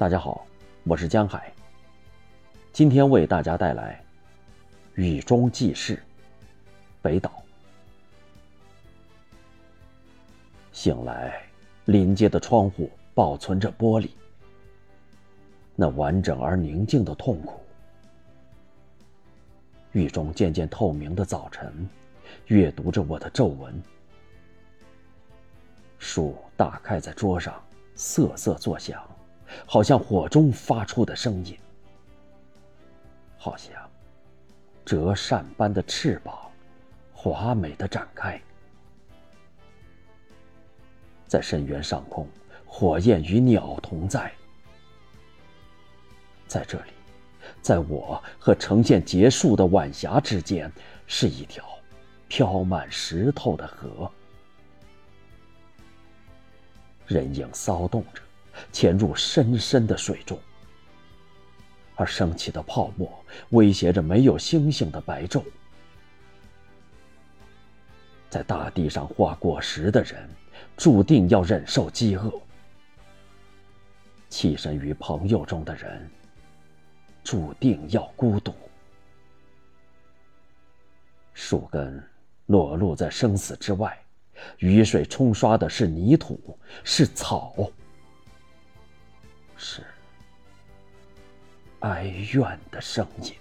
大家好，我是江海。今天为大家带来《雨中记事》。北岛。醒来，临街的窗户保存着玻璃，那完整而宁静的痛苦。雨中渐渐透明的早晨，阅读着我的皱纹。书打开在桌上，瑟瑟作响。好像火中发出的声音，好像折扇般的翅膀，华美的展开，在深渊上空，火焰与鸟同在。在这里，在我和呈现结束的晚霞之间，是一条飘满石头的河，人影骚动着。潜入深深的水中，而升起的泡沫威胁着没有星星的白昼。在大地上画果实的人，注定要忍受饥饿；栖身于朋友中的人，注定要孤独。树根裸露在生死之外，雨水冲刷的是泥土，是草。是哀怨的声音。